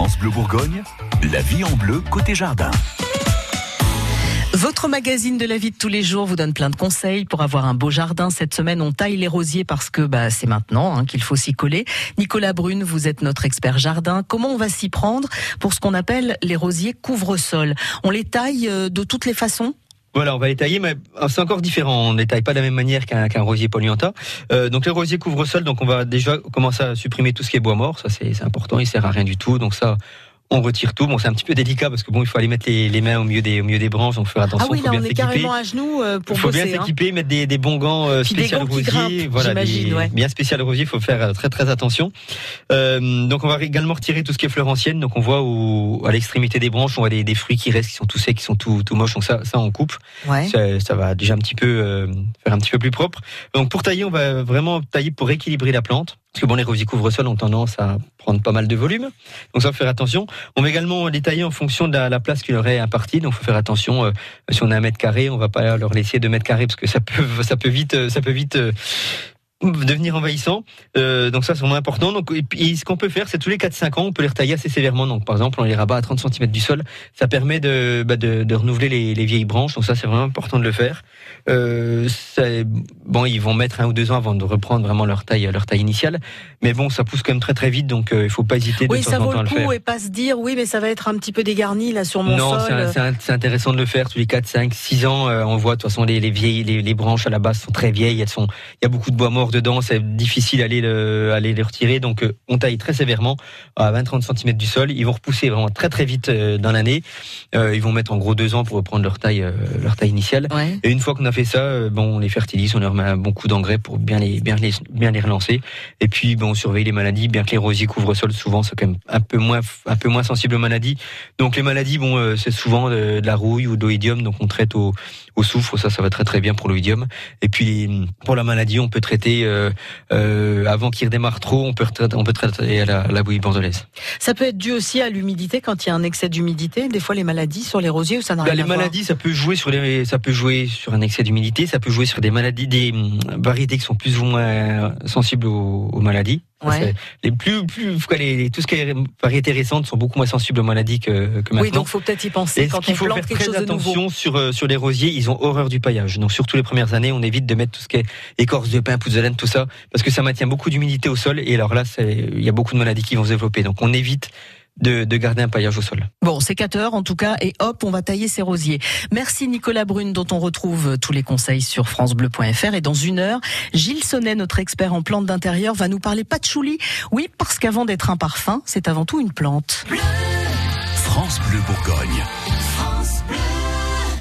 France Bleu Bourgogne, la vie en bleu côté jardin. Votre magazine de la vie de tous les jours vous donne plein de conseils pour avoir un beau jardin. Cette semaine, on taille les rosiers parce que bah, c'est maintenant hein, qu'il faut s'y coller. Nicolas Brune, vous êtes notre expert jardin. Comment on va s'y prendre pour ce qu'on appelle les rosiers couvre-sol? On les taille euh, de toutes les façons? Voilà, on va les mais c'est encore différent. On ne les pas de la même manière qu'un rosier polluanta. Euh, donc les rosiers couvre-sol, donc on va déjà commencer à supprimer tout ce qui est bois mort. Ça c'est important, il sert à rien du tout. Donc ça, on retire tout. Bon, c'est un petit peu délicat parce que bon, il faut aller mettre les, mains au milieu des au milieu des branches, donc faire attention. Ah oui, là, on est carrément à genoux euh, pour Il faut bien hein. s'équiper, mettre des, des, bons gants euh, spécial rosier, voilà, bien spécial rosier. Il faut faire euh, très très attention. Euh, donc on va également retirer tout ce qui est fleurs anciennes. Donc on voit où à l'extrémité des branches, on voit des, des, fruits qui restent, qui sont tout secs, qui sont tout tout moches. Donc ça, ça on coupe. Ouais. Ça, ça, va déjà un petit peu euh, faire un petit peu plus propre. Donc pour tailler, on va vraiment tailler pour équilibrer la plante. Parce que bon, les rosiers couvre-sol ont tendance à prendre pas mal de volume. Donc ça, faut faire attention. On va également détailler en fonction de la, place qu'il leur est impartie. Donc faut faire attention. Euh, si on a un mètre carré, on va pas leur laisser deux mètres carrés parce que ça peut, vite, euh, ça peut vite euh, devenir envahissant. Euh, donc ça, c'est vraiment important. Donc, et, ce qu'on peut faire, c'est tous les 4-5 ans, on peut les retailler assez sévèrement. Donc, par exemple, on les rabat à 30 cm du sol. Ça permet de, bah, de, de, renouveler les, les, vieilles branches. Donc ça, c'est vraiment important de le faire. Euh, bon, ils vont mettre un ou deux ans avant de reprendre vraiment leur taille, leur taille initiale. Mais bon, ça pousse quand même très très vite. Donc, euh, il faut pas hésiter de oui, temps ça vaut le coup et pas se dire, oui, mais ça va être un petit peu dégarni là sur mon non, sol. Non, c'est intéressant de le faire tous les 4, 5, 6 ans. Euh, on voit de toute façon les, les vieilles, les, les, branches à la base sont très vieilles. Elles sont, il y a beaucoup de bois mort dedans. C'est difficile d'aller le, aller les retirer. Donc, euh, on taille très sévèrement à 20-30 cm du sol. Ils vont repousser vraiment très très vite euh, dans l'année. Euh, ils vont mettre en gros deux ans pour reprendre leur taille, leur taille initiale. Ouais. Et une fois qu'on a fait ça, bon, on les fertilise, on leur met un bon coup d'engrais pour bien les, bien les, bien les relancer. Et puis, bon, on surveille les maladies. Bien que les rosiers couvrent sol, souvent, c'est quand même un peu moins, un peu moins sensible aux maladies. Donc, les maladies, bon, c'est souvent de, de, la rouille ou d'oïdium. Donc, on traite au, au soufre. Ça, ça va très très bien pour l'oïdium. Et puis, pour la maladie, on peut traiter euh, euh, avant qu'il redémarre trop, on peut, on peut traiter à la, la bouillie bordelaise. Ça peut être dû aussi à l'humidité quand il y a un excès d'humidité. Des fois, les maladies sur les rosiers ou ça n'a bah, rien Les à maladies, voir. ça peut jouer sur les, ça peut jouer sur un excès d'humidité, ça peut jouer sur des maladies, des hum, variétés qui sont plus ou moins sensibles aux, aux maladies. Ouais. Les plus, plus, les, les, tout ce qui est variétés récentes sont beaucoup moins sensibles aux maladies que, que maintenant. Oui, donc faut peut-être y penser Et quand il on faut plante faire quelque très chose de attention nouveau. sur euh, sur les rosiers, ils ont horreur du paillage. Donc surtout les premières années, on évite de mettre tout ce qui est écorce de pin, pousse de laine, tout ça, parce que ça maintient beaucoup d'humidité au sol. Et alors là, il y a beaucoup de maladies qui vont se développer. Donc on évite de, de, garder un paillage au sol. Bon, sécateur en tout cas, et hop, on va tailler ces rosiers. Merci Nicolas Brune, dont on retrouve tous les conseils sur francebleu.fr. Et dans une heure, Gilles Sonnet, notre expert en plantes d'intérieur, va nous parler patchouli. Oui, parce qu'avant d'être un parfum, c'est avant tout une plante. France Bleu Bourgogne.